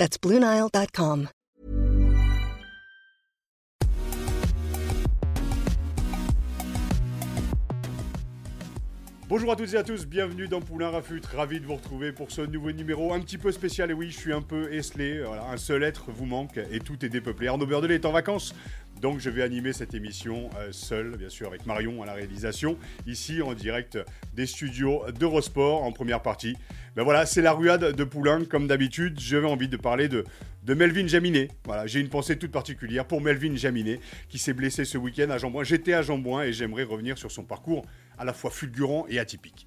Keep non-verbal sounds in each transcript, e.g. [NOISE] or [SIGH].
That's BlueNile.com. Bonjour à toutes et à tous, bienvenue dans Poulain Rafut, ravi de vous retrouver pour ce nouveau numéro un petit peu spécial. Et oui, je suis un peu esselé, un seul être vous manque et tout est dépeuplé. Arnaud Beurdelet est en vacances, donc je vais animer cette émission euh, seul, bien sûr, avec Marion à la réalisation, ici en direct des studios d'Eurosport en première partie. Ben voilà, c'est la ruade de Poulain, comme d'habitude. J'avais envie de parler de, Melvin Jaminet. Voilà, j'ai une pensée toute particulière pour Melvin Jaminet, qui s'est blessé ce week-end à Jambouin. J'étais à Jambouin et j'aimerais revenir sur son parcours à la fois fulgurant et atypique.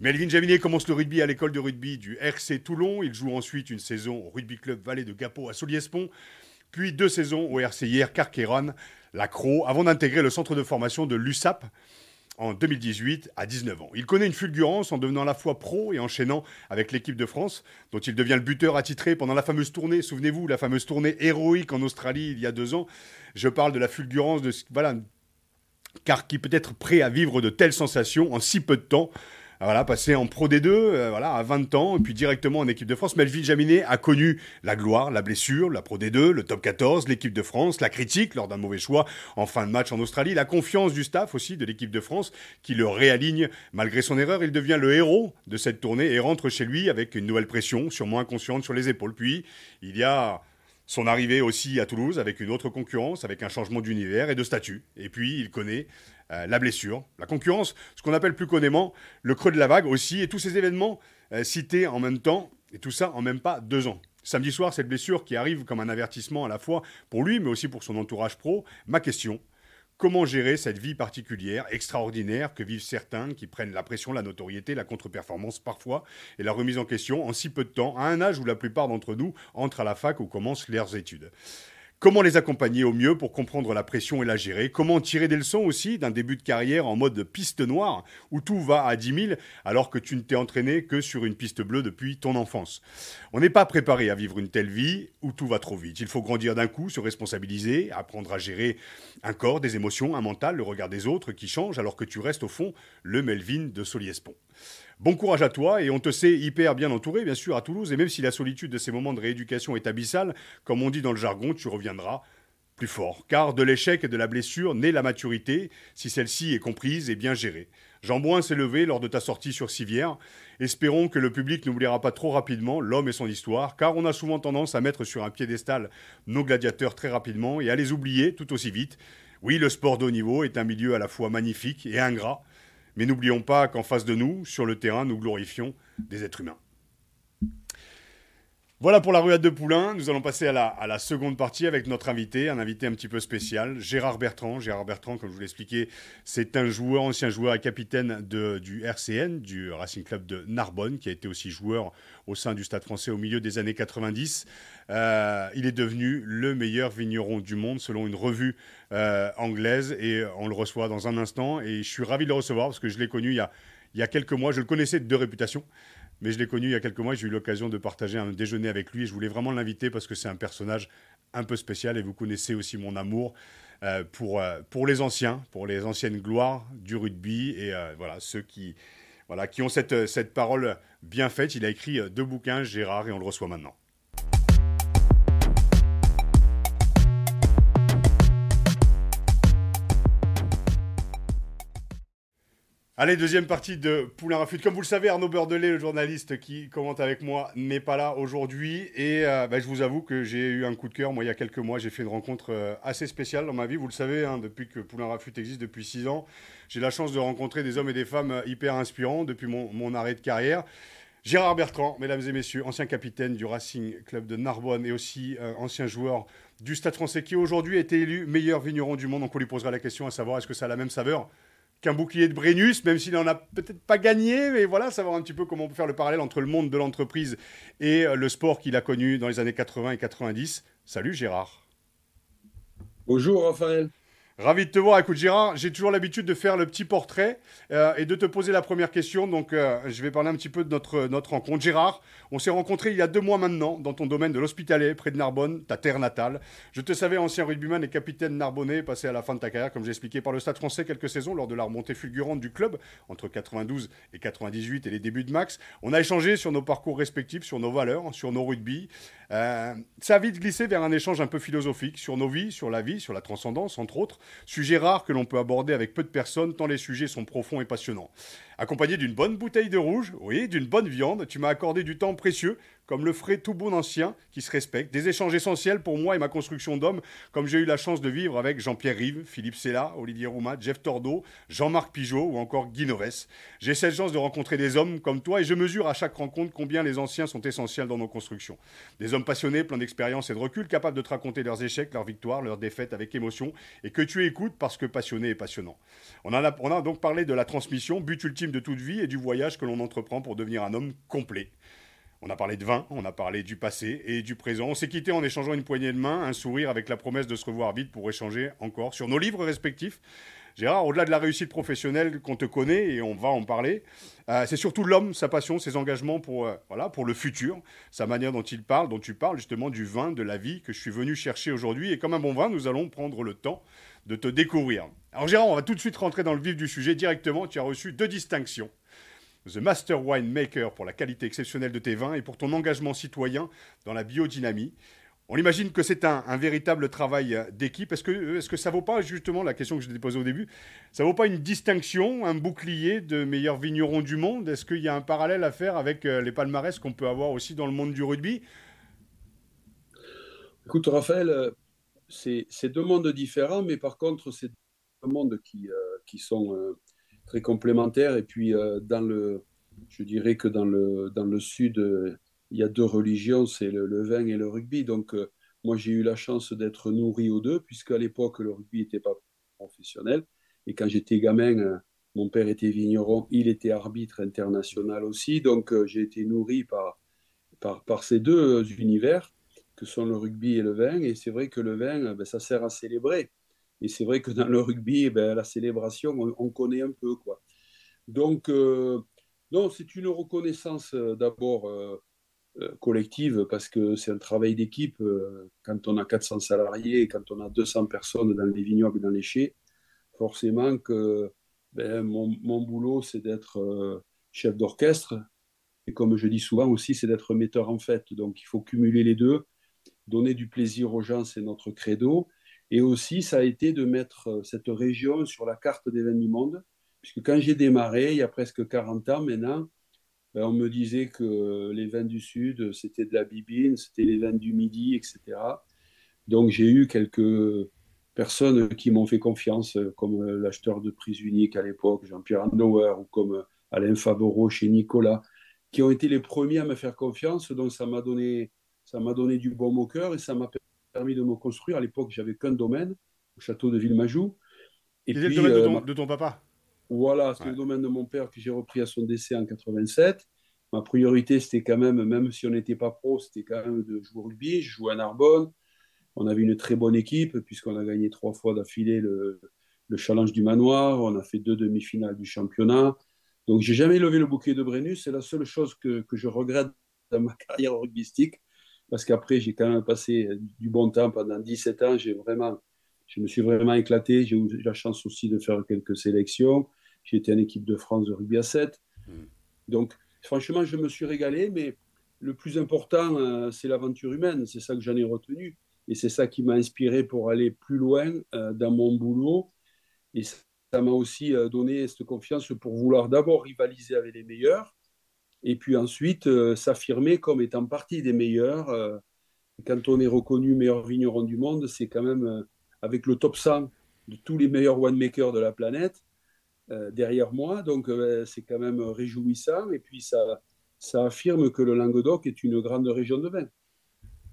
Melvin Jaminet commence le rugby à l'école de rugby du RC Toulon. Il joue ensuite une saison au Rugby Club Vallée de Gapo à Soliespont, puis deux saisons au RCIR Carqueron, la avant d'intégrer le centre de formation de l'USAP en 2018 à 19 ans. Il connaît une fulgurance en devenant à la fois pro et enchaînant avec l'équipe de France, dont il devient le buteur attitré pendant la fameuse tournée, souvenez-vous, la fameuse tournée héroïque en Australie il y a deux ans. Je parle de la fulgurance de... Voilà, car qui peut être prêt à vivre de telles sensations en si peu de temps voilà, passé en Pro D2 euh, voilà, à 20 ans, et puis directement en équipe de France. Melville Jaminet a connu la gloire, la blessure, la Pro D2, le top 14, l'équipe de France, la critique lors d'un mauvais choix en fin de match en Australie, la confiance du staff aussi de l'équipe de France qui le réaligne malgré son erreur. Il devient le héros de cette tournée et rentre chez lui avec une nouvelle pression, sûrement inconsciente sur les épaules. Puis, il y a son arrivée aussi à Toulouse avec une autre concurrence, avec un changement d'univers et de statut. Et puis, il connaît euh, la blessure, la concurrence, ce qu'on appelle plus connément le creux de la vague aussi, et tous ces événements euh, cités en même temps, et tout ça en même pas deux ans. Samedi soir, cette blessure qui arrive comme un avertissement à la fois pour lui, mais aussi pour son entourage pro. Ma question, Comment gérer cette vie particulière, extraordinaire, que vivent certains qui prennent la pression, la notoriété, la contre-performance parfois, et la remise en question en si peu de temps, à un âge où la plupart d'entre nous entrent à la fac ou commencent leurs études Comment les accompagner au mieux pour comprendre la pression et la gérer? Comment tirer des leçons aussi d'un début de carrière en mode piste noire où tout va à 10 000 alors que tu ne t'es entraîné que sur une piste bleue depuis ton enfance? On n'est pas préparé à vivre une telle vie où tout va trop vite. Il faut grandir d'un coup, se responsabiliser, apprendre à gérer un corps, des émotions, un mental, le regard des autres qui change alors que tu restes au fond le Melvin de Soliespont. Bon courage à toi et on te sait hyper bien entouré, bien sûr, à Toulouse. Et même si la solitude de ces moments de rééducation est abyssale, comme on dit dans le jargon, tu reviendras plus fort. Car de l'échec et de la blessure naît la maturité, si celle-ci est comprise et bien gérée. Jean Boin s'est levé lors de ta sortie sur Civière. Espérons que le public n'oubliera pas trop rapidement l'homme et son histoire, car on a souvent tendance à mettre sur un piédestal nos gladiateurs très rapidement et à les oublier tout aussi vite. Oui, le sport de haut niveau est un milieu à la fois magnifique et ingrat, mais n'oublions pas qu'en face de nous, sur le terrain, nous glorifions des êtres humains. Voilà pour la ruade de Poulain. Nous allons passer à la, seconde partie avec notre invité, un invité un petit peu spécial, Gérard Bertrand. Gérard Bertrand, comme je vous l'ai expliqué, c'est un joueur, ancien joueur et capitaine du RCN, du Racing Club de Narbonne, qui a été aussi joueur au sein du Stade français au milieu des années 90. Euh, il est devenu le meilleur vigneron du monde selon une revue euh, anglaise et on le reçoit dans un instant. Et je suis ravi de le recevoir parce que je l'ai connu il y a quelques mois. Je le connaissais de réputation mais je l'ai connu il y a quelques mois. J'ai eu l'occasion de partager un déjeuner avec lui. Et je voulais vraiment l'inviter parce que c'est un personnage un peu spécial et vous connaissez aussi mon amour euh, pour, euh, pour les anciens, pour les anciennes gloires du rugby et euh, voilà ceux qui, voilà, qui ont cette, cette parole bien faite. Il a écrit deux bouquins, Gérard, et on le reçoit maintenant. Allez, deuxième partie de Poulain Rafut. Comme vous le savez, Arnaud Beurdelet, le journaliste qui commente avec moi, n'est pas là aujourd'hui. Et euh, bah, je vous avoue que j'ai eu un coup de cœur. Moi, il y a quelques mois, j'ai fait une rencontre euh, assez spéciale dans ma vie. Vous le savez, hein, depuis que Poulain Rafut existe depuis six ans, j'ai la chance de rencontrer des hommes et des femmes euh, hyper inspirants depuis mon, arrêt de carrière. Gérard Bertrand, mesdames et messieurs, ancien capitaine du Racing Club de Narbonne et aussi ancien joueur du Stade français qui aujourd'hui a été élu meilleur vigneron du monde. Donc on lui posera la question à savoir est-ce que ça a la même saveur qu'un bouclier de Brennus, même s'il n'en a peut-être pas gagné, mais voilà, savoir un petit peu comment on peut faire le parallèle entre le monde de l'entreprise et le sport qu'il a connu dans les années 80 et 90. Salut Gérard. Bonjour Raphaël. Ravi de te voir. Écoute, Gérard, j'ai toujours l'habitude de faire le petit portrait euh, et de te poser la première question. Donc, euh, je vais parler un petit peu de notre, rencontre. Gérard, on s'est rencontrés il y a deux mois maintenant dans ton domaine de l'hospitalier, près de Narbonne, ta terre natale. Je te savais ancien rugbyman et capitaine narbonnais, passé à la fin de ta carrière, comme j'ai expliqué, par le Stade français quelques saisons lors de la remontée fulgurante du club entre 92 et 98 et les débuts de Max. On a échangé sur nos parcours respectifs, sur nos valeurs, sur nos rugby. Euh, ça a vite glissé vers un échange un peu philosophique sur nos vies, sur la vie, sur la transcendance, entre autres. Sujet rare que l'on peut aborder avec peu de personnes, tant les sujets sont profonds et passionnants. Accompagné d'une bonne bouteille de rouge, oui, d'une bonne viande, tu m'as accordé du temps précieux comme le ferait tout bon ancien qui se respecte. Des échanges essentiels pour moi et ma construction d'homme, comme j'ai eu la chance de vivre avec Jean-Pierre Rive, Philippe Sella, Olivier Roumat, Jeff Tordeau, Jean-Marc Pigeot ou encore Guy Noves. J'ai cette chance de rencontrer des hommes comme toi et je mesure à chaque rencontre combien les anciens sont essentiels dans nos constructions. Des hommes passionnés, pleins d'expérience et de recul, capables de te raconter leurs échecs, leurs victoires, leurs défaites avec émotion et que tu écoutes parce que passionné et passionnant. On, a, on a donc parlé de la transmission, but ultime de toute vie et du voyage que l'on entreprend pour devenir un homme complet. On a parlé de vin, on a parlé du passé et du présent. On s'est quitté en échangeant une poignée de main, un sourire avec la promesse de se revoir vite pour échanger encore sur nos livres respectifs. Gérard, au-delà de la réussite professionnelle qu'on te connaît et on va en parler, euh, c'est surtout l'homme, sa passion, ses engagements pour, euh, voilà, pour le futur, sa manière dont il parle, dont tu parles justement du vin, de la vie que je suis venu chercher aujourd'hui. Et comme un bon vin, nous allons prendre le temps de te découvrir. Alors Gérard, on va tout de suite rentrer dans le vif du sujet directement. Tu as reçu deux distinctions. The Master Winemaker pour la qualité exceptionnelle de tes vins et pour ton engagement citoyen dans la biodynamie. On imagine que c'est un, véritable travail euh, d'équipe. Est-ce que, est que ça vaut pas, justement, la question que je t'ai posée au début, ça vaut pas une distinction, un bouclier de meilleurs vignerons du monde? Est-ce qu'il y a un parallèle à faire avec euh, les palmarès qu'on peut avoir aussi dans le monde du rugby? Écoute, Raphaël, euh, c'est deux mondes différents, mais par contre, c'est deux mondes qui, qui sont très complémentaires. Et puis, euh, dans le, je dirais que dans le, dans le sud, euh, il y a deux religions, c'est le, vin et le rugby. Donc, euh, moi, j'ai eu la chance d'être nourri aux deux, puisque à l'époque, le rugby n'était pas professionnel. Et quand j'étais gamin, mon père était vigneron, il était arbitre international aussi. Donc, j'ai été nourri par, par, par, ces deux univers, que sont le rugby et le vin. Et c'est vrai que le vin, ben, ça sert à célébrer. Et c'est vrai que dans le rugby, eh ben, la célébration, on, connaît un peu. Quoi. Donc, euh, non, c'est une reconnaissance euh, d'abord euh, collective parce que c'est un travail d'équipe. quand on a 400 salariés, quand on a 200 personnes dans les vignobles, dans les chais, forcément que ben, mon, boulot, c'est d'être chef d'orchestre. Et comme je dis souvent aussi, c'est d'être metteur en fête. Donc, il faut cumuler les deux. Donner du plaisir aux gens, c'est notre credo. Et aussi, ça a été de mettre euh, cette région sur la carte des vins du monde, puisque quand j'ai démarré, il y a presque 40 ans maintenant, ben, on me disait que les vins du Sud, c'était de la bibine, c'était les vins du Midi, etc. Donc j'ai eu quelques personnes qui m'ont fait confiance, comme l'acheteur de prise unique à l'époque, Jean-Pierre Andauer, ou comme Alain Favreau chez Nicolas, qui ont été les premiers à me faire confiance. Donc ça m'a donné, du bon au cœur et ça m'a permis de me construire. À l'époque, j'avais qu'un domaine, au château de Villemajou. Et puis, le domaine euh, de, ton, papa Voilà, c'est le domaine de mon père que j'ai repris à son décès en 87. Ma priorité, c'était quand même, même si on n'était pas pro, c'était quand même de jouer au rugby. Je jouais à Narbonne. On avait une très bonne équipe, puisqu'on a gagné trois fois d'affilée le, le challenge du manoir. On a fait deux demi-finales du championnat. Donc, j'ai jamais levé le bouquet de Brennus. C'est la seule chose que, que je regrette dans ma [LAUGHS] carrière rugbystique parce qu'après, j'ai quand même passé du bon temps pendant 17 ans. J'ai vraiment, je me suis vraiment éclaté. J'ai eu la chance aussi de faire quelques sélections. J'ai été en équipe de France de rugby à 7. Hmm. Donc, franchement, je me suis régalé, mais le plus important, euh, c'est l'aventure humaine. C'est ça que j'en ai retenu. Et c'est ça qui m'a inspiré pour aller plus loin euh, dans mon boulot. Et ça m'a aussi euh, donné cette confiance pour vouloir d'abord rivaliser avec les meilleurs, et puis ensuite euh, s'affirmer comme étant partie des meilleurs. Euh, quand on est reconnu meilleur vigneron du monde, c'est quand même euh, avec le top 100 de tous les meilleurs winemakers de la planète derrière moi, donc c'est quand même réjouissant, et puis ça, ça affirme que le Languedoc est une grande région de vin.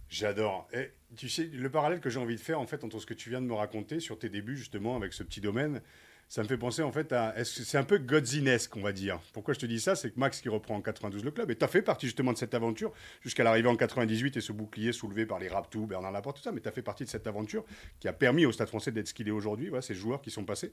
J'adore. Et tu sais, le parallèle que j'ai envie de faire, en fait, entre ce que tu viens de me raconter sur tes débuts, justement, avec ce petit domaine, ça me fait penser en fait à. C'est un peu Godzinesque, on va dire. Pourquoi je te dis ça? C'est que Max qui reprend en 92 le club, et tu as fait partie justement de cette aventure jusqu'à l'arrivée en 98 et ce bouclier soulevé par les Raptou, Bernard Laporte, tout ça, mais tu as fait partie de cette aventure qui a permis au Stade français d'être ce qu'il est aujourd'hui, voilà, ces joueurs qui sont passés.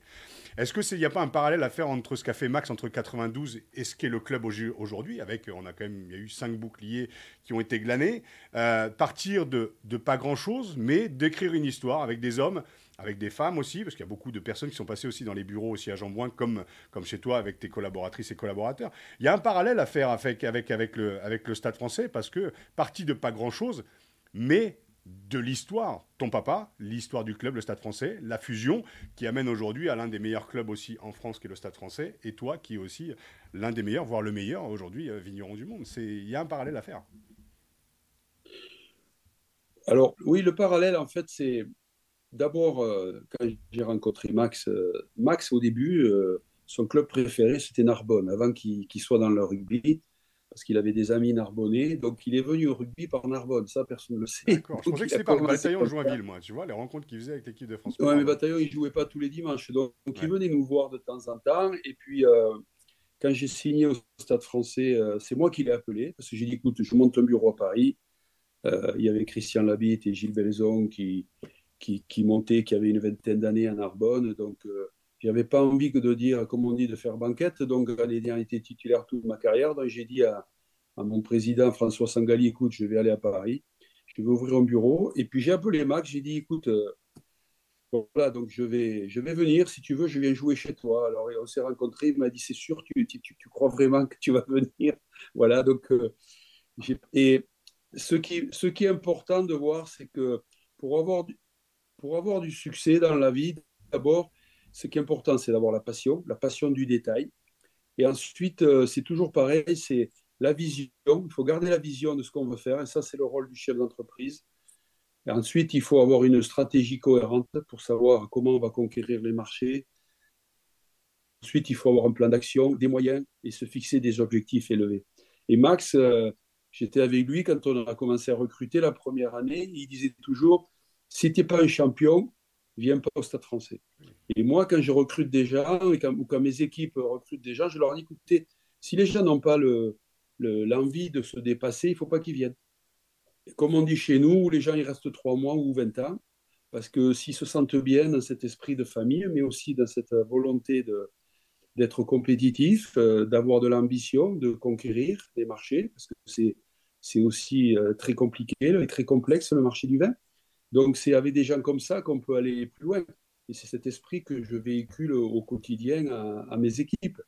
Est-ce qu'il n'y a pas un parallèle à faire entre ce qu'a fait Max entre 92 et ce qu'est le club aujourd'hui? Avec, on a quand même, il y a eu cinq boucliers qui ont été glanés, euh, partir de pas grand-chose, mais d'écrire une histoire avec des hommes avec des femmes aussi, parce qu'il y a beaucoup de personnes qui sont passées aussi dans les bureaux aussi à Jambouin, comme, comme chez toi avec tes collaboratrices et collaborateurs. Il y a un parallèle à faire avec, avec, avec, le, avec le Stade français, parce que parti de pas grand-chose, mais de l'histoire, ton papa, l'histoire du club, le Stade français, la fusion qui amène aujourd'hui à l'un des meilleurs clubs aussi en France qui est le Stade français, et toi qui est aussi l'un des meilleurs, voire le meilleur aujourd'hui, euh, vigneron du monde. Il y a un parallèle à faire. Alors oui, le parallèle en fait c'est D'abord, euh, quand j'ai rencontré Max, euh, Max au début, euh, son club préféré c'était Narbonne, avant qu'il soit dans le rugby, parce qu'il avait des amis narbonnais. Donc il est venu au rugby par Narbonne, ça personne ne le sait. D'accord, je pensais que c'était par le bataillon de Joinville, moi, tu vois, les rencontres qu'il faisait avec l'équipe de France. Oui, mais bataillon, il ne jouait pas tous les dimanches. Donc, il venait nous voir de temps en temps. Et puis, quand j'ai signé au Stade français, c'est moi qui l'ai appelé, parce que j'ai dit écoute, je monte un bureau à Paris. il y avait Christian Labitte et Gilles Belzon qui, qui, montait, qui avait une vingtaine d'années à Narbonne. Donc, euh, je n'avais pas envie que de dire, comme on dit, de faire banquette. Donc, j'allais dire, été titulaire toute ma carrière. Donc, j'ai dit à, mon président François Sangali, écoute, je vais aller à Paris, je vais ouvrir un bureau. Et puis, j'ai appelé Max, j'ai dit, écoute, euh, voilà, donc je vais, je vais venir, si tu veux, je viens jouer chez toi. Alors, on s'est rencontrés, il m'a dit, c'est sûr, tu, tu, tu, crois vraiment que tu vas [LAUGHS] venir? Voilà, donc, euh, et ce qui, ce qui est important de voir, c'est que pour avoir, pour avoir du succès dans la vie, d'abord, ce qui est important, c'est d'avoir la passion, la passion du détail. Et ensuite, euh, c'est toujours pareil, c'est la vision. Il faut garder la vision de ce qu'on veut faire. Et ça, c'est le rôle du chef d'entreprise. Ensuite, il faut avoir une stratégie cohérente pour savoir comment on va conquérir les marchés. Ensuite, il faut avoir un plan d'action, des moyens et se fixer des objectifs élevés. Et Max, euh, j'étais avec lui quand on a commencé à recruter la première année. Il disait toujours si tu n'es pas un champion, viens pas au Stade français. Et moi, quand je recrute des gens, ou quand mes équipes recrutent des gens, je leur dis, écoutez, si les gens n'ont pas l'envie de se dépasser, il ne faut pas qu'ils viennent. comme on dit chez nous, les gens, ils restent trois mois ou 20 ans, parce que s'ils se sentent bien dans cet esprit de famille, mais aussi dans cette volonté d'être compétitif, euh, d'avoir de l'ambition, de conquérir des marchés, parce que c'est aussi euh, très compliqué et très complexe le marché du vin. Donc, c'est avec des gens comme ça qu'on peut aller plus loin. Et c'est cet esprit que je véhicule au quotidien à, mes équipes.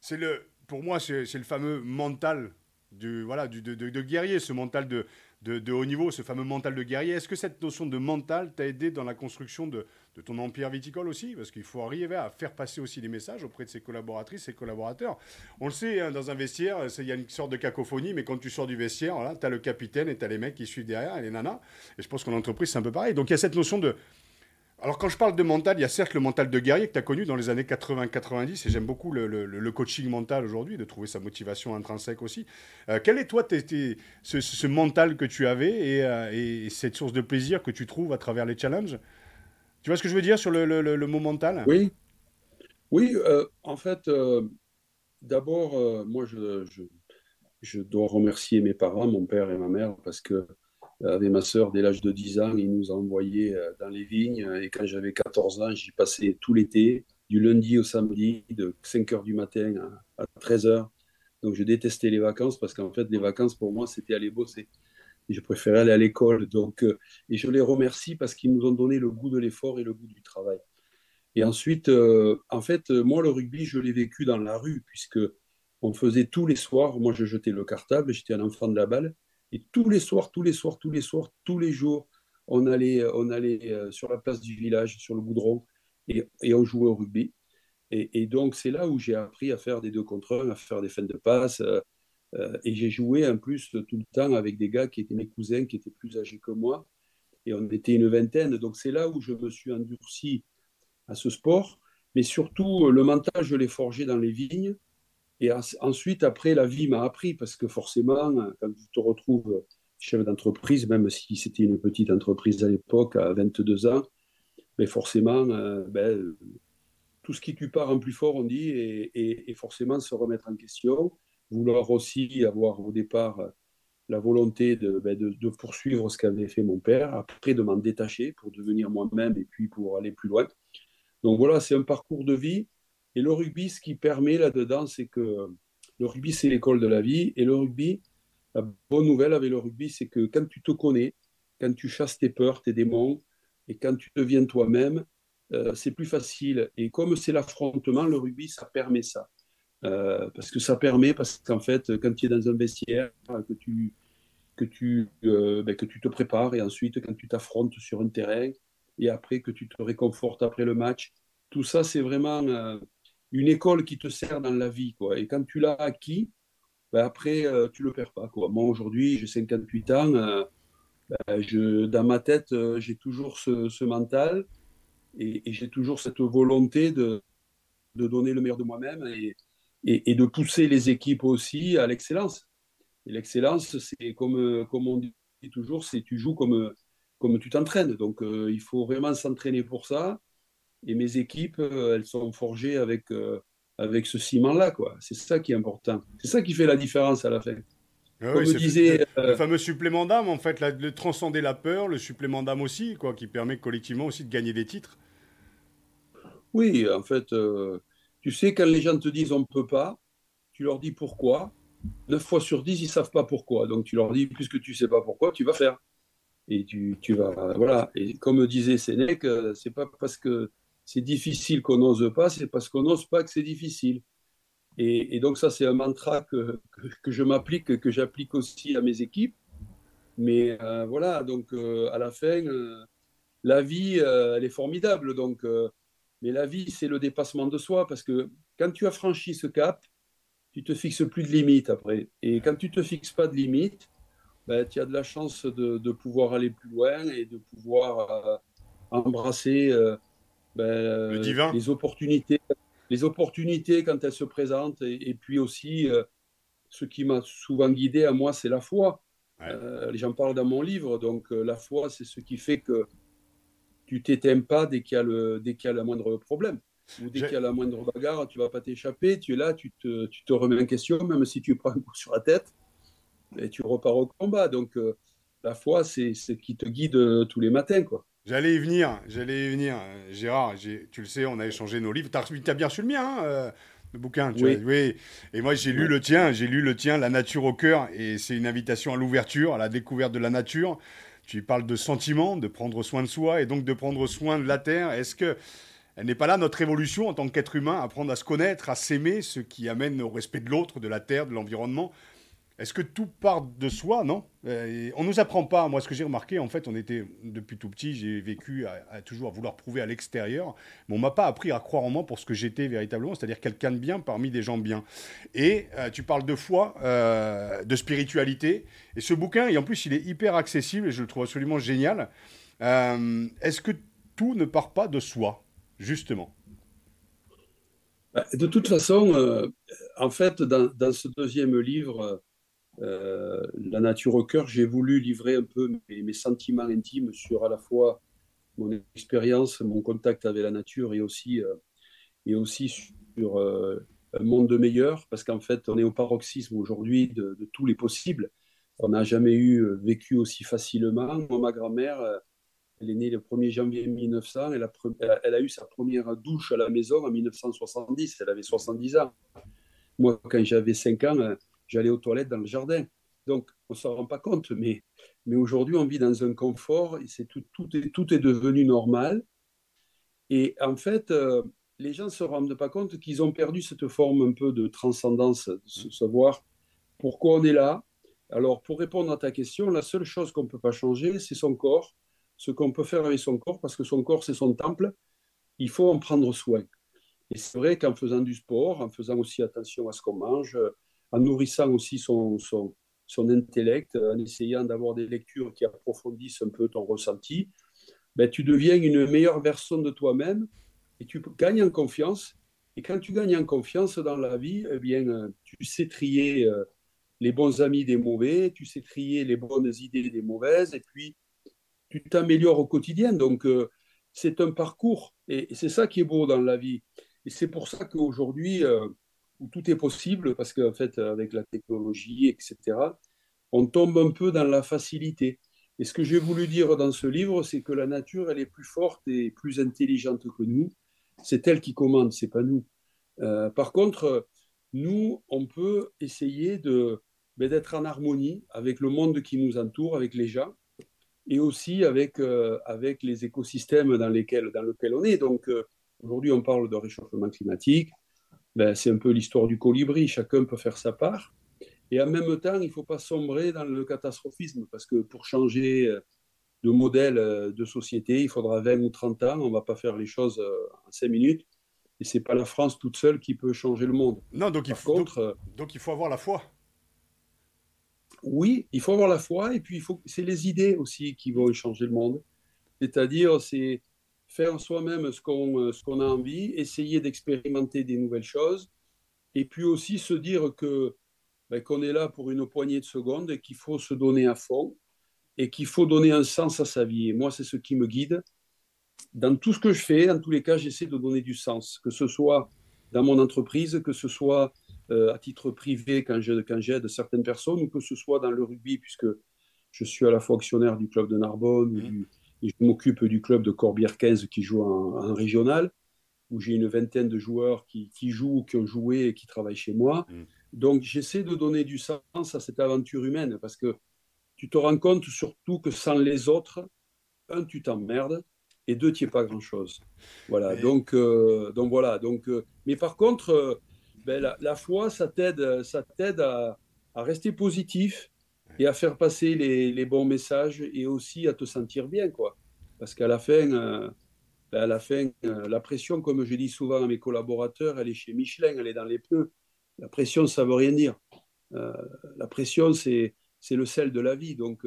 C'est le, pour moi, c'est le fameux mental du, voilà, du, de, de, guerrier, ce mental de, de, haut niveau, ce fameux mental de guerrier. Est-ce que cette notion de mental t'a aidé dans la construction de, ton empire viticole aussi Parce qu'il faut arriver à faire passer aussi les messages auprès de ses collaboratrices, ses collaborateurs. On le sait, hein, dans un vestiaire, il y a une sorte de cacophonie, mais quand tu sors du vestiaire, tu as le capitaine et tu as les mecs qui suivent derrière, et les nanas. Et je pense qu'en entreprise, c'est un peu pareil. Donc il y a cette notion de, alors quand je parle de mental, il y a certes le mental de guerrier que tu as connu dans les années 80-90 et j'aime beaucoup le, coaching mental aujourd'hui, de trouver sa motivation intrinsèque aussi. Euh, quel est toi ce, mental que tu avais euh, et, cette source de plaisir que tu trouves à travers les challenges? Tu vois ce que je veux dire sur le, mot mental? Oui, oui euh, en fait, d'abord, moi je, je, dois remercier mes parents, mon père et ma mère, parce que avec ma sœur, dès l'âge de 10 ans, il nous euh, dans les vignes. Et quand j'avais 14 ans, j'y passais tout l'été, du lundi au samedi, de 5 h du matin à 13 h. Donc je détestais les vacances parce qu'en fait, les vacances pour moi, c'était aller bosser. Je préférais aller à l'école. Donc, euh, et je les remercie parce qu'ils nous ont donné le goût de l'effort et le goût du travail. Et ensuite, euh, en fait, moi, le rugby, je l'ai vécu dans la rue, puisque on faisait tous les soirs, moi je jetais le cartable, j'étais un enfant de la balle, et tous les soirs, tous les soirs, tous les soirs, tous les jours, on allait, on allait euh, sur la place du village, sur le goudron, et, on jouait au rugby. Et, donc, c'est là où j'ai appris à faire des deux contre un, à faire des fins de passe. Euh, et j'ai joué en plus tout le temps avec des gars qui étaient mes cousins, qui étaient plus âgés que moi. Et on était une vingtaine. Donc, c'est là où je me suis endurci à ce sport. Mais surtout, le mental, je l'ai forgé dans les vignes. Et ensuite, après, la vie m'a appris parce que forcément, quand tu te retrouves chef d'entreprise, même si c'était une petite entreprise à l'époque, à 22 ans, mais forcément, euh, ben, tout ce qui tue pas rend plus fort, on dit, et, forcément se remettre en question, vouloir aussi avoir au départ la volonté ben, de, de, poursuivre ce qu'avait fait mon père, après de m'en détacher pour devenir moi-même et puis pour aller plus loin. Donc voilà, c'est un parcours de vie. Et le rugby, ce qui permet là-dedans, c'est que le rugby, c'est l'école de la vie. Et le rugby, la bonne nouvelle avec le rugby, c'est que quand tu te connais, quand tu chasses tes peurs, tes démons, et quand tu deviens toi-même, euh, c'est plus facile. Et comme c'est l'affrontement, le rugby, ça permet ça. Euh, parce que ça permet, parce qu'en fait, quand tu es dans un vestiaire, que tu, que tu, euh, ben, que tu te prépares, et ensuite, quand tu t'affrontes sur un terrain, et après que tu te réconfortes après le match, tout ça, c'est vraiment une école qui te sert dans la vie. Quoi. Et quand tu l'as acquis, ben, après, tu ne le perds pas. Quoi. Moi, aujourd'hui, j'ai 58 ans. Ben, dans ma tête, j'ai toujours ce, mental et, j'ai toujours cette volonté de, de, donner le meilleur de moi-même et, de pousser les équipes aussi à l'excellence. Et l'excellence, c'est comme, comme on dit toujours, c'est tu joues comme, comme tu t'entraînes. Donc euh, il faut vraiment s'entraîner pour ça. Et mes équipes, euh, elles sont forgées avec, euh, avec ce ciment-là. quoi. C'est ça qui est important. C'est ça qui fait la différence à la fin. Ah comme disait, le, fameux supplément d'âme, en fait, de transcender la peur, le supplément d'âme aussi, quoi, qui permet collectivement aussi de gagner des titres. Oui, en fait, tu sais, quand les gens te disent on ne peut pas, tu leur dis pourquoi. Neuf fois sur dix, ils ne savent pas pourquoi. Donc tu leur dis, puisque tu ne sais pas pourquoi, tu vas faire. Et tu, tu vas. Voilà. Et comme disait Sénèque, euh, c'est pas parce que c'est difficile qu'on n'ose pas, c'est parce qu'on n'ose pas que c'est difficile. Et, donc ça, c'est un mantra que, que, je m'applique, que j'applique aussi à mes équipes. Mais euh, voilà, donc à la fin, la vie, elle est formidable. Donc mais la vie, c'est le dépassement de soi parce que quand tu as franchi ce cap, tu te fixes plus de limites après. Et quand tu te fixes pas de limites, ben, tu as de la chance de, pouvoir aller plus loin et de pouvoir euh, embrasser euh, ben, les opportunités, les opportunités quand elles se présentent. Et, puis aussi, euh, ce qui m'a souvent guidé à moi, c'est la foi. J'en parle dans mon livre. Donc la foi, c'est ce qui fait que tu t'éteins pas dès qu'il y a le dès qu'il y a la moindre problème ou dès qu'il y a la moindre bagarre, tu vas pas t'échapper, tu es là, tu te, tu te remets en question, même si tu prends un coup sur la tête, et tu repars au combat. Donc euh, la foi, c'est ce qui te guide euh, tous les matins. quoi. J'allais y venir, j'allais y venir. Gérard, tu le sais, on a échangé nos livres. Tu as, bien reçu le mien, hein, euh, le bouquin. Tu oui. oui. Et moi, j'ai lu le tien, j'ai lu le tien, La nature au cœur, et c'est une invitation à l'ouverture, à la découverte de la nature. Tu parles de sentiments, de prendre soin de soi et donc de prendre soin de la Terre. Est-ce que elle n'est pas là notre évolution en tant qu'être humain, apprendre à se connaître, à s'aimer, ce qui amène au respect de l'autre, de la Terre, de l'environnement? Est-ce que tout part de soi, non? Euh, On ne nous apprend pas. Moi, ce que j'ai remarqué, en fait, on était depuis tout petit, j'ai vécu à, toujours à vouloir prouver à l'extérieur, mais on m'a pas appris à croire en moi pour ce que j'étais véritablement, c'est-à-dire quelqu'un de bien parmi des gens bien. Et euh, tu parles de foi, euh, de spiritualité, et ce bouquin, et en plus, il est hyper accessible et je le trouve absolument génial. Est-ce que tout ne part pas de soi, justement? Bah, de toute façon, en fait, dans, ce deuxième livre, euh, la nature au cœur, j'ai voulu livrer un peu mes, sentiments intimes sur à la fois mon expérience, mon contact avec la nature et aussi, euh, et aussi sur euh, un monde meilleur, parce qu'en fait, on est au paroxysme aujourd'hui de, tous les possibles. On n'a jamais eu vécu aussi facilement. Moi, ma grand-mère, elle est née le 1er janvier 1900, elle a, elle a eu sa première douche à la maison en 1970, elle avait 70 ans. Moi, quand j'avais 5 ans, j'allais aux toilettes dans le jardin. Donc, on ne s'en rend pas compte, mais, mais aujourd'hui, on vit dans un confort, et c'est tout, tout, est, tout est devenu normal. Et en fait, euh, les gens ne se rendent pas compte qu'ils ont perdu cette forme un peu de transcendance, de savoir pourquoi on est là. Alors, pour répondre à ta question, la seule chose qu'on ne peut pas changer, c'est son corps, ce qu'on peut faire avec son corps, parce que son corps, c'est son temple, il faut en prendre soin. Et c'est vrai qu'en faisant du sport, en faisant aussi attention à ce qu'on mange, en nourrissant aussi son, son, son intellect, en essayant d'avoir des lectures qui approfondissent un peu ton ressenti, ben, tu deviens une meilleure version de toi-même et tu gagnes en confiance. Et quand tu gagnes en confiance dans la vie, eh bien, tu sais trier euh, les bons amis des mauvais, tu sais trier les bonnes idées des mauvaises, et puis tu t'améliores au quotidien. Donc, euh, c'est un parcours, et c'est ça qui est beau dans la vie. Et c'est pour ça qu'aujourd'hui, euh, où tout est possible, parce qu'en fait, avec la technologie, etc., on tombe un peu dans la facilité. Et ce que j'ai voulu dire dans ce livre, c'est que la nature, elle est plus forte et plus intelligente que nous. C'est elle qui commande, c'est pas nous. Euh, par contre, nous, on peut essayer de ben, d'être en harmonie avec le monde qui nous entoure, avec les gens, et aussi avec, euh, avec les écosystèmes dans lesquels, dans lesquels on est. Donc, euh, aujourd'hui, on parle de réchauffement climatique. Ben, c'est un peu l'histoire du colibri. Chacun peut faire sa part. Et en même temps, il ne faut pas sombrer dans le catastrophisme, parce que pour changer euh, de modèle de société, il faudra 20 ou 30 ans. On ne va pas faire les choses en 5 minutes. Et ce n'est pas la France toute seule qui peut changer le monde. Non, donc, il faut, donc, donc il faut avoir la foi oui, il faut avoir la foi et puis il faut, c'est les idées aussi qui vont changer le monde. C'est-à-dire, c'est faire soi-même ce qu'on, ce qu'on a envie, essayer d'expérimenter des nouvelles choses et puis aussi se dire que ben, qu'on est là pour une poignée de secondes et qu'il faut se donner à fond et qu'il faut donner un sens à sa vie. Et moi, c'est ce qui me guide. Dans tout ce que je fais, dans tous les cas, j'essaie de donner du sens, que ce soit dans mon entreprise, que ce soit euh, à titre privé quand j'aide certaines personnes, ou que ce soit dans le rugby, puisque je suis à la fois actionnaire du club de Narbonne, mmh. Et je m'occupe du club de Corbière 15 qui joue en, régional, où j'ai une vingtaine de joueurs qui, jouent, qui ont joué et qui travaillent chez moi. Mmh. Donc j'essaie de donner du sens à cette aventure humaine, parce que tu te rends compte surtout que sans les autres, un, tu t'emmerdes, et deux, tu n'y es pas grand-chose. Voilà, donc, euh, donc voilà. Donc, euh, mais par contre, ben, la, foi, ça t'aide, ça t'aide à, rester positif et à faire passer les, bons messages et aussi à te sentir bien, quoi. Parce qu'à la fin, euh, ben, à la fin, euh, la pression, comme je dis souvent à mes collaborateurs, elle est chez Michelin, elle est dans les pneus. La pression, ça veut rien dire. Euh, la pression, c'est, c'est le sel de la vie. Donc,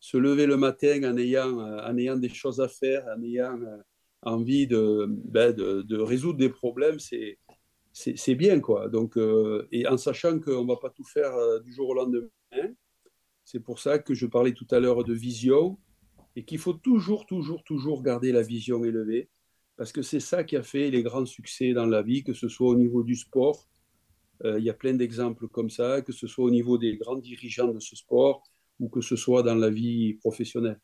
se lever le matin en ayant, en ayant des choses à faire, en ayant envie de, ben, de, de résoudre des problèmes, c'est, c'est bien, quoi. Donc, et en sachant qu'on ne va pas tout faire du jour au lendemain, c'est pour ça que je parlais tout à l'heure de vision et qu'il faut toujours, toujours, toujours garder la vision élevée parce que c'est ça qui a fait les grands succès dans la vie, que ce soit au niveau du sport. Euh, il y a plein d'exemples comme ça, que ce soit au niveau des grands dirigeants de ce sport ou que ce soit dans la vie professionnelle.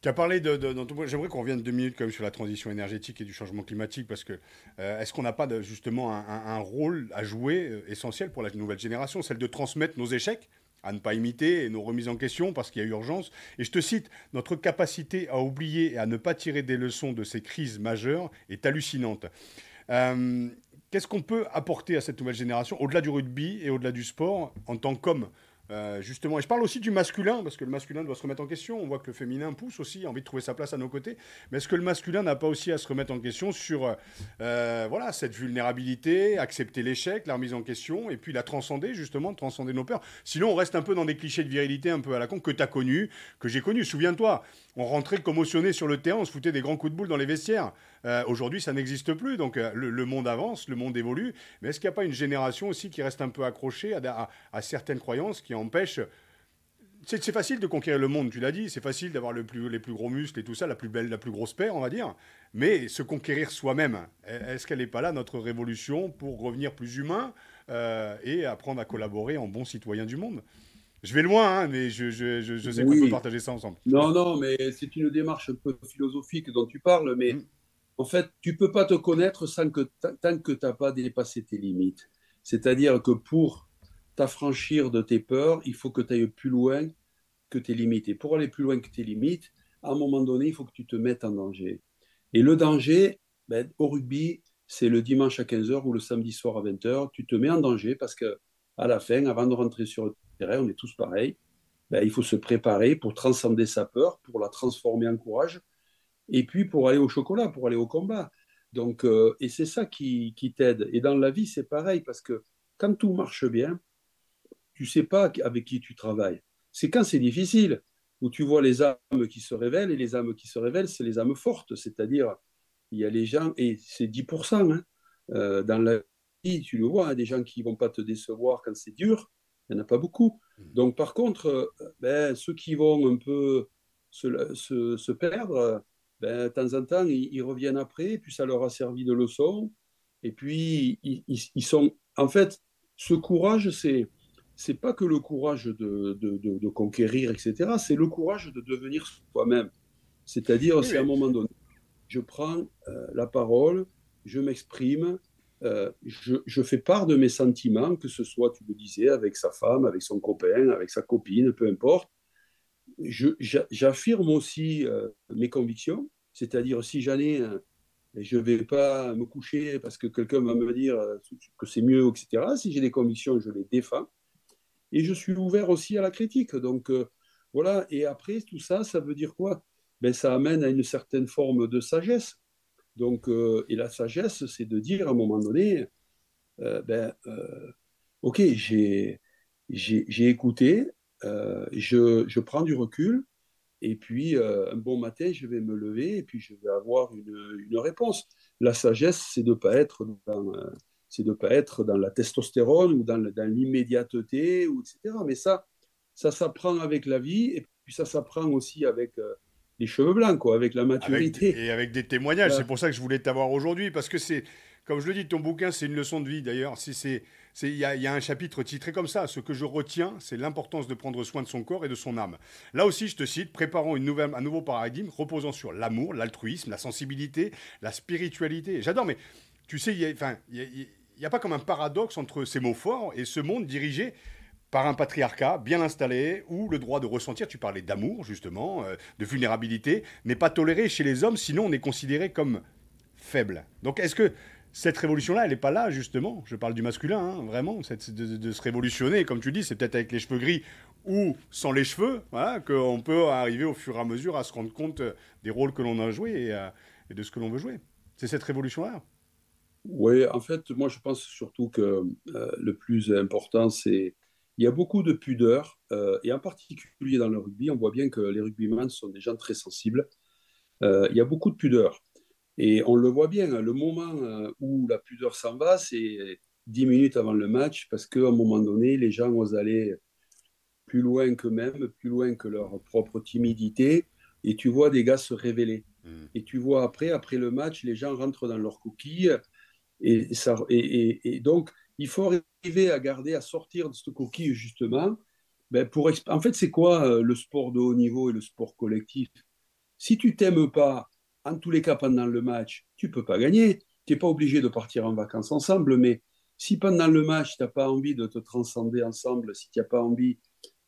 Tu as parlé de. J'aimerais qu'on revienne deux minutes quand même sur la transition énergétique et du changement climatique parce que euh, est-ce qu'on n'a pas justement un, rôle à jouer euh, essentiel pour la nouvelle génération, celle de transmettre nos échecs à ne pas imiter et nos remises en question parce qu'il y a urgence. Et je te cite, notre capacité à oublier et à ne pas tirer des leçons de ces crises majeures est hallucinante. Euh, qu'est-ce qu'on peut apporter à cette nouvelle génération, au-delà du rugby et au-delà du sport, en tant qu'homme? Euh, justement, et je parle aussi du masculin, parce que le masculin doit se remettre en question. On voit que le féminin pousse aussi, a envie de trouver sa place à nos côtés. Mais est-ce que le masculin n'a pas aussi à se remettre en question sur euh, voilà, cette vulnérabilité, accepter l'échec, la remise en question, et puis la transcender, justement, transcender nos peurs? Sinon, on reste un peu dans des clichés de virilité un peu à la con que tu as connu, que j'ai connu. Souviens-toi, on rentrait commotionné sur le terrain, on se foutait des grands coups de boule dans les vestiaires. Euh, aujourd'hui, ça n'existe plus, donc euh, le, monde avance, le monde évolue. Mais est-ce qu'il n'y a pas une génération aussi qui reste un peu accrochée à, certaines croyances qui empêchent c'est facile de conquérir le monde, tu l'as dit. C'est facile d'avoir les plus gros muscles et tout ça, la plus belle, la plus grosse paire, on va dire. Mais se conquérir soi-même, est-ce qu'elle n'est pas là notre révolution pour revenir plus humain euh, et apprendre à collaborer en bon citoyen du monde? Je vais loin, hein, mais je, je, je, sais qu'on peut partager ça ensemble. Non, non, mais c'est une démarche un peu philosophique dont tu parles, mais mm. en fait, tu peux pas te connaître sans que, tant que tu n'as pas dépassé tes limites. C'est-à-dire que pour t'affranchir de tes peurs, il faut que tu ailles plus loin que tes limites. Et pour aller plus loin que tes limites, à un moment donné, il faut que tu te mettes en danger. Et le danger, ben, au rugby, c'est le dimanche à 15h ou le samedi soir à 20h. Tu te mets en danger parce que à la fin, avant de rentrer sur le on est tous pareils. Ben, il faut se préparer pour transcender sa peur, pour la transformer en courage, et puis pour aller au chocolat, pour aller au combat. Donc, euh, et c'est ça qui, t'aide. Et dans la vie, c'est pareil, parce que quand tout marche bien, tu sais pas avec qui tu travailles. C'est quand c'est difficile, où tu vois les âmes qui se révèlent, et les âmes qui se révèlent, c'est les âmes fortes, c'est-à-dire, il y a les gens, et c'est 10%, hein, euh, dans la tu le vois, hein, des gens qui vont pas te décevoir quand c'est dur, il n'y en a pas beaucoup. Mmh. Donc, par contre, euh, ben, ceux qui vont un peu se, se, perdre, ben, de temps en temps, ils, reviennent après, puis ça leur a servi de leçon. Et puis, ils, sont. En fait, ce courage, c'est. C'est pas que le courage de, de, de, conquérir, etc. C'est le courage de devenir soi-même. C'est-à-dire, c'est à un moment donné, je prends euh, la parole, je m'exprime, euh, je, fais part de mes sentiments, que ce soit, tu le disais, avec sa femme, avec son copain, avec sa copine, peu importe. J'affirme aussi euh, mes convictions, c'est-à-dire si j'en ai et je ne vais pas me coucher parce que quelqu'un va me dire euh, que c'est mieux, etc. Si j'ai des convictions, je les défends. Et je suis ouvert aussi à la critique. Donc voilà, et après, tout ça, ça veut dire quoi? Ben, Ça amène à une certaine forme de sagesse. Donc, euh, et la sagesse, c'est de dire à un moment donné, ben, ok, j'ai écouté, je, je, prends du recul, et puis, euh, un bon matin, je vais me lever et puis je vais avoir une, une réponse. La sagesse, c'est de ne pas, être dans, euh, c'est de pas être dans la testostérone ou dans, dans l'immédiateté, ou etc. Mais ça, ça s'apprend avec la vie et puis ça s'apprend aussi avec euh, les cheveux blancs, quoi, avec la maturité. et avec des témoignages. C'est pour ça que je voulais t'avoir aujourd'hui parce que c'est, comme je le dis, ton bouquin, c'est une leçon de vie d'ailleurs. Si c'est il y, a un chapitre titré comme ça. Ce que je retiens, c'est l'importance de prendre soin de son corps et de son âme. Là aussi, je te cite, préparons une nouvelle, un nouveau paradigme reposant sur l'amour, l'altruisme, la sensibilité, la spiritualité. J'adore, mais tu sais, il n'y a, pas comme un paradoxe entre ces mots forts et ce monde dirigé par un patriarcat bien installé où le droit de ressentir, tu parlais d'amour justement, euh, de vulnérabilité, n'est pas toléré chez les hommes, sinon on est considéré comme faible. Donc est-ce que cette révolution-là, elle n'est pas là, justement? Je parle du masculin, hein, vraiment, de, se révolutionner. Comme tu dis, c'est peut-être avec les cheveux gris ou sans les cheveux qu'on peut arriver au fur et à mesure à se rendre compte des rôles que l'on a joués et, de ce que l'on veut jouer. C'est cette révolution-là? Oui, en fait, moi, je pense surtout que euh, le plus important, c'est. Il y a beaucoup de pudeur, euh, et en particulier dans le rugby, on voit bien que les rugbymen sont des gens très sensibles. Euh, il y a beaucoup de pudeur. Et on le voit bien, hein, le moment euh, où la pudeur s'en va, c'est 10 minutes avant le match, parce qu'à un moment donné, les gens osent aller plus loin qu'eux-mêmes, plus loin que leur propre timidité, et tu vois des gars se révéler. Mm. Et tu vois après, après le match, les gens rentrent dans leur coquille, et, ça, et, donc il faut arriver à garder, à sortir de cette coquille justement. Ben pour, en fait, c'est quoi euh, le sport de haut niveau et le sport collectif? Si tu t'aimes pas, en tous les cas, pendant le match, tu peux pas gagner. Tu n'es pas obligé de partir en vacances ensemble, mais si pendant le match, tu n'as pas envie de te transcender ensemble, si tu n'as pas envie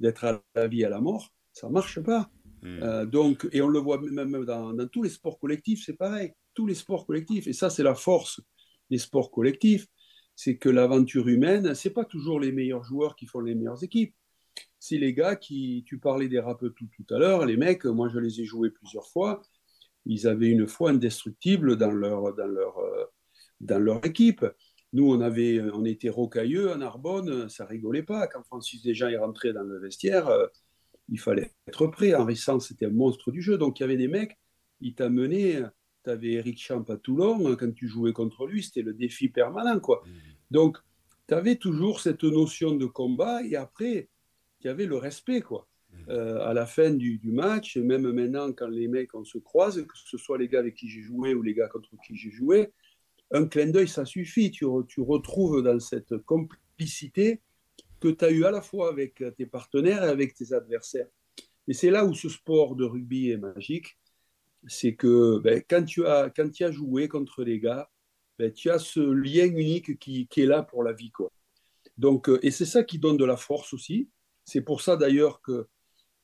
d'être à la vie, à la mort, ça ne marche pas. Hmm. Euh, donc, et on le voit même dans, dans tous les sports collectifs, c'est pareil. Tous les sports collectifs. Et ça, c'est la force des sports collectifs. C'est que l'aventure humaine, c'est pas toujours les meilleurs joueurs qui font les meilleures équipes. C'est les gars qui, tu parlais des rappeurs tout, à l'heure, les mecs, moi je les ai joués plusieurs fois ils avaient une foi indestructible dans leur, dans leur, euh, dans leur équipe. Nous, on, avait, on était rocailleux en Narbonne, ça rigolait pas. Quand Francis Desjans est rentré dans le vestiaire, euh, il fallait être prêt. Henri Sans, c'était un monstre du jeu. Donc, il y avait des mecs, il t'a mené. Tu avais Eric Champ à Toulon, quand tu jouais contre lui, c'était le défi permanent. quoi. Mmh. Donc, tu avais toujours cette notion de combat et après, il y avait le respect. quoi. Euh, à la fin du, match, même maintenant quand les mecs on se croise, que ce soit les gars avec qui j'ai joué ou les gars contre qui j'ai joué, un clin d'œil ça suffit. Tu, tu, retrouves dans cette complicité que tu as eu à la fois avec tes partenaires et avec tes adversaires. Et c'est là où ce sport de rugby est magique, c'est que ben, quand, tu as, quand tu as joué contre les gars, ben, tu as ce lien unique qui, est là pour la vie. Donc, euh, et c'est ça qui donne de la force aussi. C'est pour ça d'ailleurs que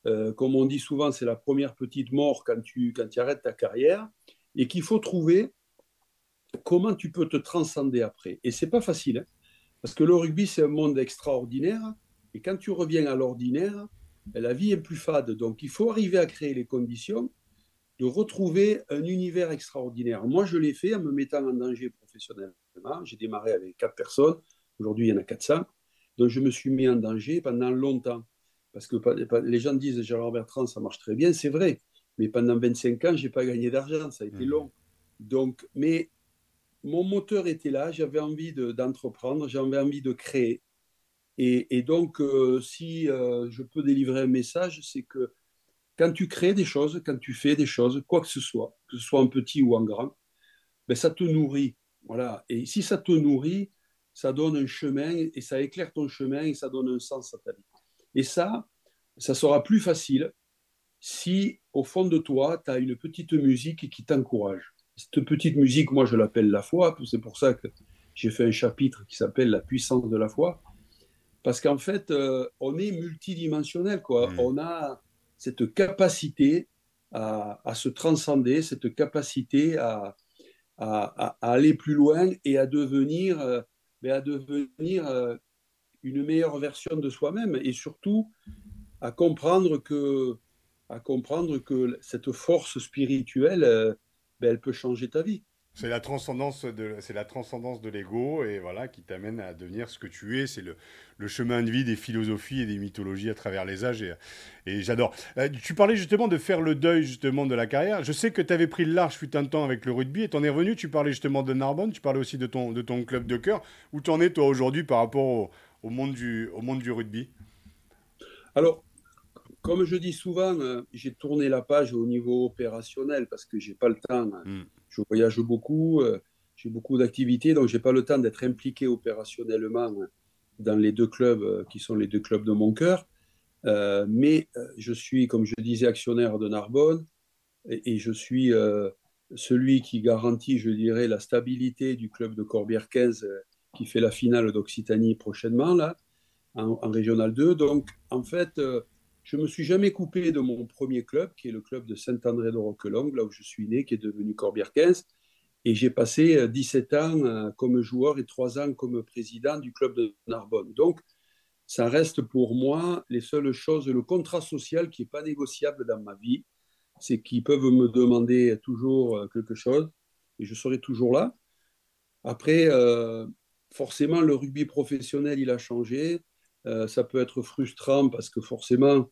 euh, comme on dit souvent, c'est la première petite mort quand tu, quand tu arrêtes ta carrière, et qu'il faut trouver comment tu peux te transcender après. Et c'est pas facile, hein, parce que le rugby, c'est un monde extraordinaire, et quand tu reviens à l'ordinaire, ben, la vie est plus fade. Donc il faut arriver à créer les conditions de retrouver un univers extraordinaire. Moi, je l'ai fait en me mettant en danger professionnellement. J'ai démarré avec quatre personnes, aujourd'hui il y en a 400. Donc je me suis mis en danger pendant longtemps. Parce que les gens disent Gérard Bertrand, ça marche très bien, c'est vrai. Mais pendant 25 ans, je n'ai pas gagné d'argent, ça a été mmh. long. Donc, mais mon moteur était là, j'avais envie d'entreprendre, j'avais envie de créer. Et, donc, euh, si euh, je peux délivrer un message, c'est que quand tu crées des choses, quand tu fais des choses, quoi que ce soit, que ce soit en petit ou en grand, ben, ça te nourrit. Voilà. Et si ça te nourrit, ça donne un chemin et ça éclaire ton chemin et ça donne un sens à ta vie. Et ça, ça sera plus facile si au fond de toi, tu as une petite musique qui t'encourage. Cette petite musique, moi je l'appelle la foi, c'est pour ça que j'ai fait un chapitre qui s'appelle La puissance de la foi. Parce qu'en fait, euh, on est multidimensionnel, quoi. Mmh. On a cette capacité à, se transcender, cette capacité à, aller plus loin et à devenir, euh, euh, une meilleure version de soi-même et surtout à comprendre que, à comprendre que cette force spirituelle, euh, ben, elle peut changer ta vie. C'est la transcendance de, c'est la transcendance de l'ego et voilà qui t'amène à devenir ce que tu es. C'est le, le, chemin de vie des philosophies et des mythologies à travers les âges et, et j'adore. Euh, tu parlais justement de faire le deuil justement de la carrière. Je sais que tu avais pris le large fut un temps avec le rugby et t'en es revenu. Tu parlais justement de Narbonne, tu parlais aussi de ton, de ton club de cœur. Où t'en es toi aujourd'hui par rapport au, au, monde du, au monde du rugby? Alors, comme je dis souvent, euh, j'ai tourné la page au niveau opérationnel parce que j'ai pas le temps. Hein. Hmm je voyage beaucoup, euh, j'ai beaucoup d'activités, donc je n'ai pas le temps d'être impliqué opérationnellement dans les deux clubs euh, qui sont les deux clubs de mon cœur. Euh, mais je suis, comme je disais, actionnaire de Narbonne et, je suis celui qui garantit, je dirais, la stabilité du club de Corbière 15 qui fait la finale d'Occitanie prochainement, là, en, Régional 2. Donc, en fait, je me suis jamais coupé de mon premier club, qui est le club de Saint-André de Roquelong, là où je suis né, qui est devenu Corbière 15. Et j'ai passé 17 euh, ans euh, comme joueur et 3 ans comme président du club de Narbonne. Donc, ça reste pour moi les seules choses, le contrat social qui n'est pas négociable dans ma vie, c'est qu'ils peuvent me demander toujours euh, quelque chose et je serai toujours là. Après, forcément, le rugby professionnel, il a changé. ça peut être frustrant parce que forcément,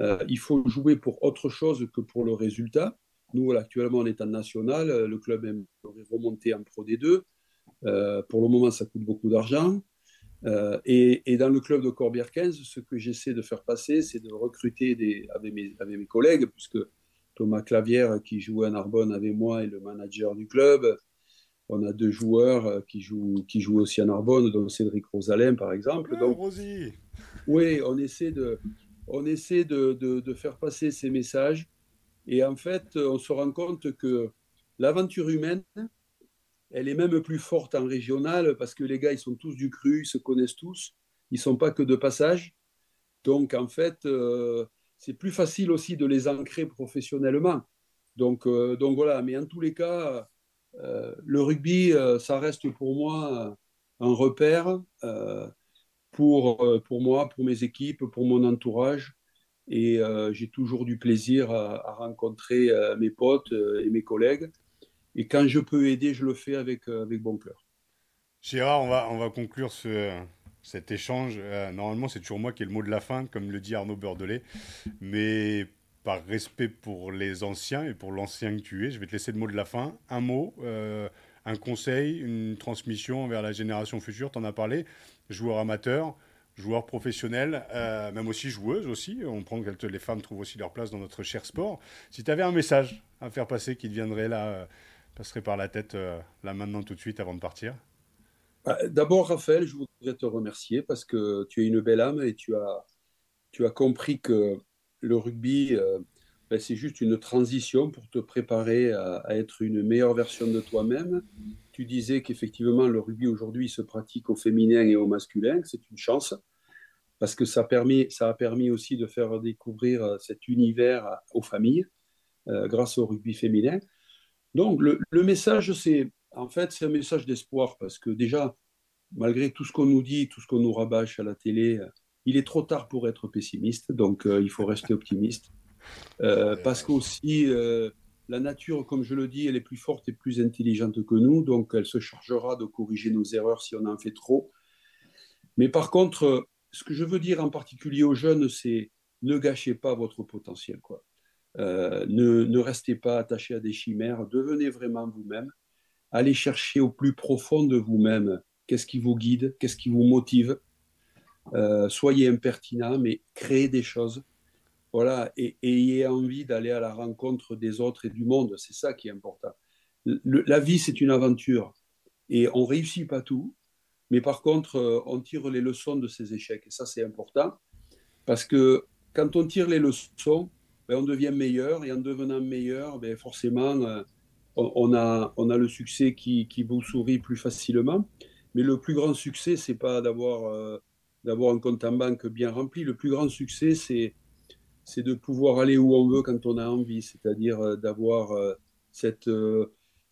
euh, il faut jouer pour autre chose que pour le résultat. Nous, actuellement, on est en national. Euh, le club est remonté en Pro D2. Euh, pour le moment, ça coûte beaucoup d'argent. et, dans le club de Corbière 15, ce que j'essaie de faire passer, c'est de recruter des, avec, mes, avec, mes, collègues, puisque Thomas Clavière, qui jouait à Narbonne avec moi, est le manager du club. On a deux joueurs qui jouent, qui jouent aussi à Narbonne, dont Cédric Rosalem, par exemple. Ah, Donc, Rosie. Oui, on essaie de, on essaie de, faire passer ces messages. Et en fait, on se rend compte que l'aventure humaine, elle est même plus forte en régional parce que les gars, ils sont tous du cru, ils se connaissent tous, ils ne sont pas que de passage. Donc, en fait, euh, c'est plus facile aussi de les ancrer professionnellement. Donc, euh, donc voilà, mais en tous les cas, euh, le rugby, ça reste pour moi un repère pour moi, pour mes équipes, pour mon entourage. Et euh, j'ai toujours du plaisir à, rencontrer euh, mes potes et mes collègues. Et quand je peux aider, je le fais avec, avec bon cœur. Gérard, on va, on va conclure ce, cet échange. normalement, c'est toujours moi qui ai le mot de la fin, comme le dit Arnaud Beurdelet. Mais par respect pour les anciens et pour l'ancien que tu es, je vais te laisser le mot de la fin. Un mot, un conseil, une transmission vers la génération future, tu en as parlé joueurs amateurs, joueurs professionnels, euh, même aussi joueuses aussi. On prend que les femmes trouvent aussi leur place dans notre cher sport. Si tu avais un message à faire passer qui te viendrait là, euh, passerait par la tête euh, là maintenant tout de suite avant de partir bah, D'abord, Raphaël, je voudrais te remercier parce que tu es une belle âme et tu as, tu as compris que le rugby, ben, c'est juste une transition pour te préparer à, être une meilleure version de toi-même tu disais qu'effectivement, le rugby aujourd'hui se pratique au féminin et au masculin. C'est une chance parce que ça, permet, ça a permis aussi de faire découvrir euh, cet univers aux familles euh, grâce au rugby féminin. Donc, le, message, c'est en fait, c'est un message d'espoir parce que déjà, malgré tout ce qu'on nous dit, tout ce qu'on nous rabâche à la télé, euh, il est trop tard pour être pessimiste. Donc, il faut rester optimiste. Parce qu'aussi, la nature, comme je le dis, elle est plus forte et plus intelligente que nous, donc elle se chargera de corriger nos erreurs si on en fait trop. Mais par contre, ce que je veux dire en particulier aux jeunes, c'est ne gâchez pas votre potentiel. Quoi. Euh, ne, ne, restez pas attaché à des chimères, devenez vraiment vous-même. Allez chercher au plus profond de vous-même qu'est-ce qui vous guide, qu'est-ce qui vous motive. Euh, soyez impertinent, mais créez des choses voilà, et, ayez envie d'aller à la rencontre des autres et du monde. C'est ça qui est important. la vie, c'est une aventure. Et on réussit pas tout, mais par contre, euh, on tire les leçons de ces échecs. Et ça, c'est important, parce que quand on tire les leçons, ben, on devient meilleur, et en devenant meilleur, ben, forcément, euh, on, a, on a le succès qui, qui vous sourit plus facilement. Mais le plus grand succès, c'est pas d'avoir euh, d'avoir un compte en banque bien rempli. Le plus grand succès, c'est c'est de pouvoir aller où on veut quand on a envie, c'est-à-dire d'avoir cette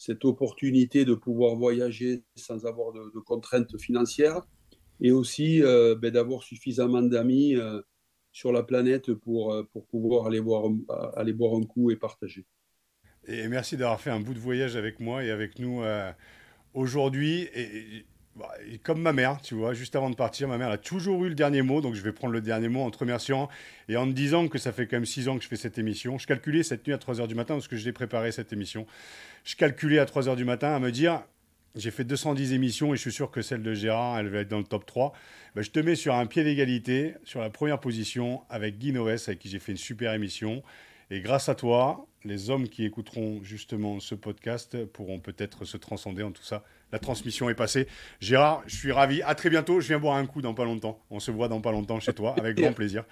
cette opportunité de pouvoir voyager sans avoir de, contraintes financières et aussi euh, ben, d'avoir suffisamment d'amis euh, sur la planète pour, euh, pour pouvoir aller boire, aller boire un coup et partager. Et merci d'avoir fait un bout de voyage avec moi et avec nous aujourd'hui. Comme ma mère, tu vois, juste avant de partir, ma mère a toujours eu le dernier mot, donc je vais prendre le dernier mot en te remerciant et en te disant que ça fait quand même six ans que je fais cette émission. Je calculais cette nuit à 3h du matin parce que je l'ai préparé cette émission je calculais à 3 h du matin à me dire j'ai fait 210 émissions et je suis sûr que celle de Gérard, elle va être dans le top 3. Ben, je te mets sur un pied d'égalité, sur la première position, avec Guy Noès, avec qui j'ai fait une super émission. Et grâce à toi, les hommes qui écouteront justement ce podcast pourront peut-être se transcender en tout ça. La transmission est passée. Gérard, je suis ravi. À très bientôt. Je viens boire un coup dans pas longtemps. On se voit dans pas longtemps chez toi, avec grand [LAUGHS] plaisir.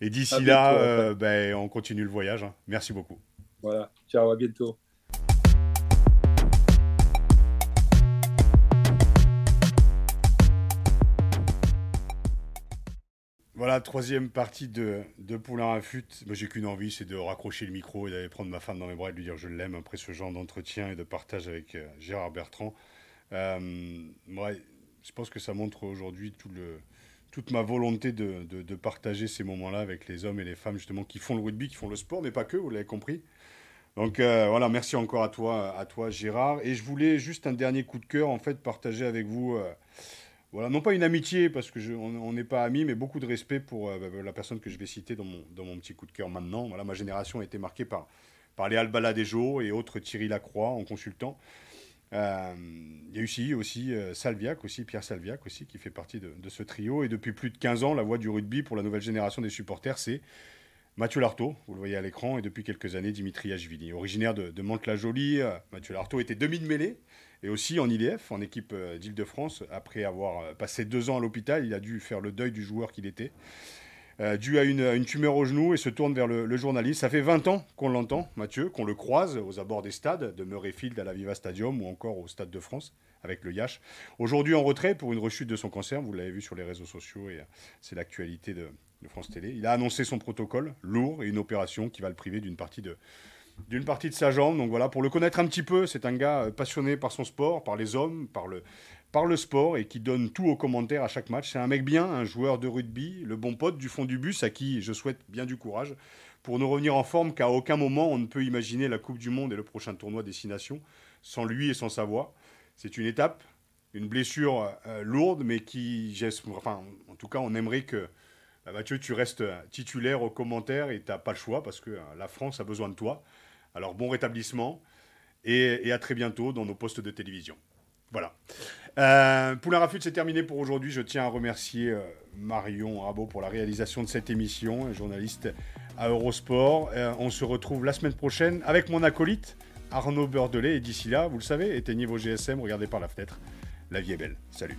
Et d'ici là, euh, ben, on continue le voyage. Hein. Merci beaucoup. Voilà. Ciao, à bientôt. Voilà, troisième partie de, de Poulain à Fut. Moi, j'ai qu'une envie, c'est de raccrocher le micro et d'aller prendre ma femme dans mes bras et de lui dire je l'aime après ce genre d'entretien et de partage avec euh, Gérard Bertrand. Euh, je pense que ça montre aujourd'hui toute ma volonté de, partager ces moments-là avec les hommes et les femmes justement qui font le rugby, qui font le sport, mais pas que, vous l'avez compris. Donc euh, voilà, merci encore à toi, à toi Gérard. Et je voulais juste un dernier coup de cœur en fait partager avec vous. Voilà, non pas une amitié, parce que on n'est pas amis, mais beaucoup de respect pour euh, bah, la personne que je vais citer dans mon, petit coup de cœur maintenant. Voilà, ma génération a été marquée par, par les Albala Dejo et autres Thierry Lacroix en consultant. Euh, il y a eu aussi, euh, Salviac, aussi, Pierre Salviac, aussi, qui fait partie de, ce trio. Et depuis plus de 15 ans, la voix du rugby pour la nouvelle génération des supporters, c'est Mathieu Lartaud, vous le voyez à l'écran, et depuis quelques années, Dimitri Ashvili. Originaire de, de Mantes-la-Jolie, Mathieu Lartaud était demi-mêlée et aussi en IDF, en équipe euh, d'Île-de-France. Après avoir euh, passé deux ans à l'hôpital, il a dû faire le deuil du joueur qu'il était. Euh, dû à une, tumeur au genou et se tourne vers le, journaliste. Ça fait 20 ans qu'on l'entend, Mathieu, qu'on le croise aux abords des stades, de Murrayfield à la Viva Stadium ou encore au Stade de France avec le Yash. Aujourd'hui en retrait pour une rechute de son cancer, vous l'avez vu sur les réseaux sociaux et c'est l'actualité de, de, France Télé. Il a annoncé son protocole lourd et une opération qui va le priver d'une partie de, d'une partie de sa jambe. Donc voilà, pour le connaître un petit peu, c'est un gars euh, passionné par son sport, par les hommes, par le, par le sport et qui donne tout aux commentaires à chaque match. C'est un mec bien, un joueur de rugby, le bon pote du fond du bus à qui je souhaite bien du courage pour nous revenir en forme qu'à aucun moment on ne peut imaginer la Coupe du Monde et le prochain tournoi Destination sans lui et sans sa voix. C'est une étape, une blessure euh, lourde, mais qui, enfin, en tout cas, on aimerait que bah, Mathieu, tu restes titulaire aux commentaires et tu n'as pas le choix parce que euh, la France a besoin de toi. Alors bon rétablissement et, à très bientôt dans nos postes de télévision. Voilà. Euh, Poulain Rafut, c'est terminé pour aujourd'hui. Je tiens à remercier euh, Marion Rabot pour la réalisation de cette émission, journaliste à Eurosport. Euh, on se retrouve la semaine prochaine avec mon acolyte Arnaud Beurdelet. Et d'ici là, vous le savez, éteignez vos GSM, regardez par la fenêtre. La vie est belle. Salut.